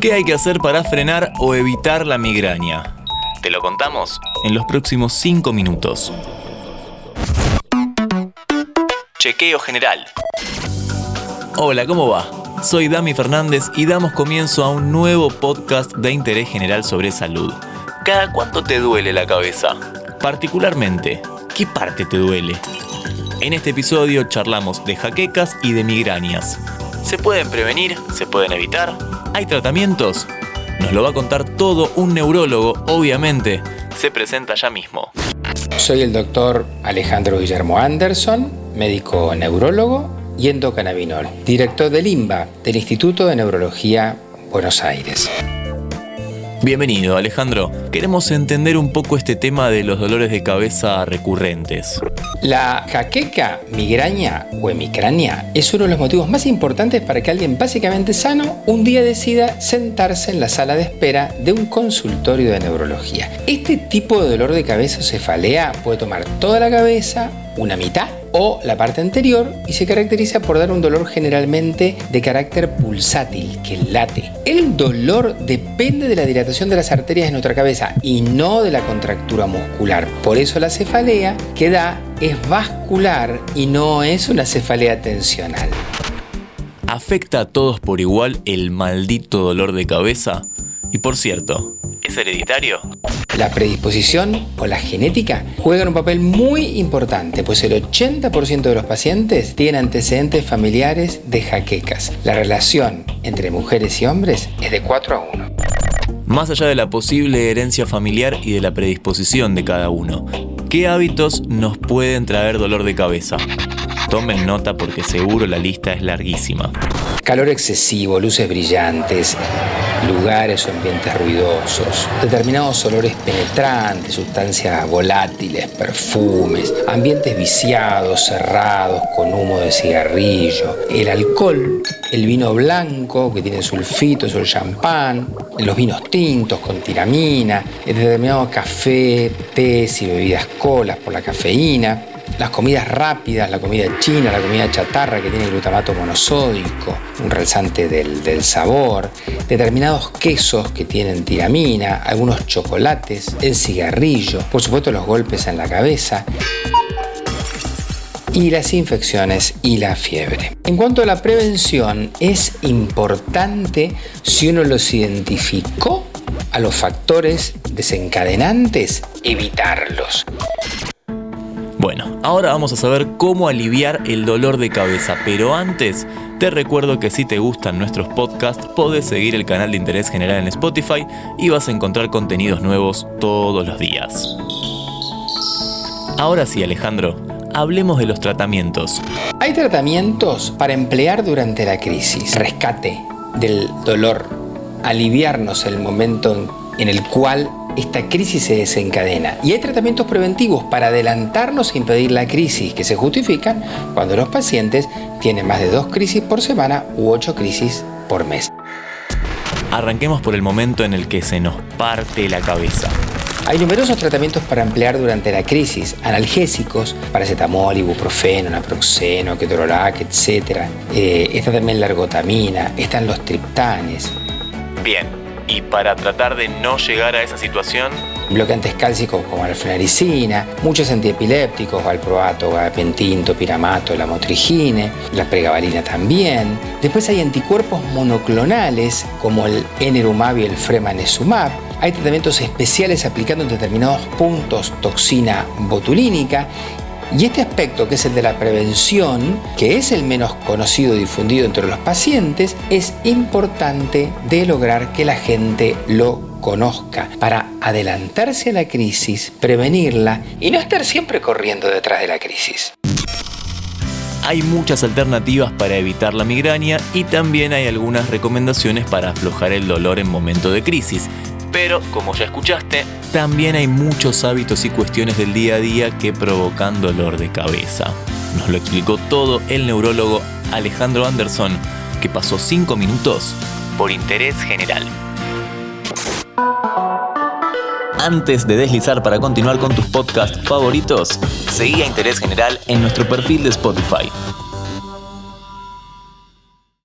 ¿Qué hay que hacer para frenar o evitar la migraña? Te lo contamos en los próximos 5 minutos. Chequeo general. Hola, ¿cómo va? Soy Dami Fernández y damos comienzo a un nuevo podcast de interés general sobre salud. ¿Cada cuánto te duele la cabeza? Particularmente, ¿qué parte te duele? En este episodio charlamos de jaquecas y de migrañas. ¿Se pueden prevenir? ¿Se pueden evitar? ¿Hay tratamientos? Nos lo va a contar todo un neurólogo, obviamente. Se presenta ya mismo. Soy el doctor Alejandro Guillermo Anderson, médico neurólogo y endocannabinol, director del INBA, del Instituto de Neurología Buenos Aires. Bienvenido Alejandro. Queremos entender un poco este tema de los dolores de cabeza recurrentes. La jaqueca, migraña o hemicrania es uno de los motivos más importantes para que alguien básicamente sano un día decida sentarse en la sala de espera de un consultorio de neurología. Este tipo de dolor de cabeza o cefalea puede tomar toda la cabeza, una mitad o la parte anterior y se caracteriza por dar un dolor generalmente de carácter pulsátil, que late. El dolor depende de la dilatación de las arterias de nuestra cabeza y no de la contractura muscular. Por eso la cefalea que da es vascular y no es una cefalea tensional. ¿Afecta a todos por igual el maldito dolor de cabeza? Y por cierto, ¿es hereditario? La predisposición o la genética juegan un papel muy importante, pues el 80% de los pacientes tienen antecedentes familiares de jaquecas. La relación entre mujeres y hombres es de 4 a 1. Más allá de la posible herencia familiar y de la predisposición de cada uno, ¿qué hábitos nos pueden traer dolor de cabeza? Tomen nota porque seguro la lista es larguísima. Calor excesivo, luces brillantes, lugares o ambientes ruidosos, determinados olores penetrantes, sustancias volátiles, perfumes, ambientes viciados, cerrados, con humo de cigarrillo, el alcohol, el vino blanco que tiene sulfitos o el champán, los vinos tintos con tiramina, el café, tés y bebidas colas por la cafeína, las comidas rápidas, la comida china, la comida chatarra que tiene glutamato monosódico, un realzante del, sabor, determinados quesos que tienen tiramina, algunos chocolates, el cigarrillo, por supuesto los golpes en la cabeza y las infecciones y la fiebre. En cuanto a la prevención, es importante si uno los identificó a los factores desencadenantes, evitarlos. Bueno, ahora vamos a saber cómo aliviar el dolor de cabeza, pero antes te recuerdo que si te gustan nuestros podcasts, podés seguir el canal de interés general en Spotify y vas a encontrar contenidos nuevos todos los días. Ahora sí, Alejandro, hablemos de los tratamientos. Hay tratamientos para emplear durante la crisis, rescate del dolor, aliviarnos el momento en el cual esta crisis se desencadena. Y hay tratamientos preventivos para adelantarnos e impedir la crisis que se justifican cuando los pacientes tienen más de dos crisis por semana u ocho crisis por mes. Arranquemos por el momento en el que se nos parte la cabeza. Hay numerosos tratamientos para emplear durante la crisis, analgésicos, paracetamol, ibuprofeno, naproxeno, ketorolac, etc. Eh, está también la ergotamina, están los triptanes. Bien, y para tratar de no llegar a esa situación, bloqueantes cálcicos como la fenaricina, muchos antiepilépticos, valproato, gabapentin, topiramato, la motrigine, la pregabalina también. Después hay anticuerpos monoclonales como el enerumab y el fremanezumab. Hay tratamientos especiales aplicando en determinados puntos toxina botulínica y este aspecto, que es el de la prevención, que es el menos conocido y difundido entre los pacientes, es importante de lograr que la gente lo conozca para adelantarse a la crisis, prevenirla y no estar siempre corriendo detrás de la crisis. Hay muchas alternativas para evitar la migraña y también hay algunas recomendaciones para aflojar el dolor en momento de crisis. Pero, como ya escuchaste, también hay muchos hábitos y cuestiones del día a día que provocan dolor de cabeza. Nos lo explicó todo el neurólogo Alejandro Anderson, que pasó 5 minutos por interés general. Antes de deslizar para continuar con tus podcasts favoritos, seguí a Interés General en nuestro perfil de Spotify.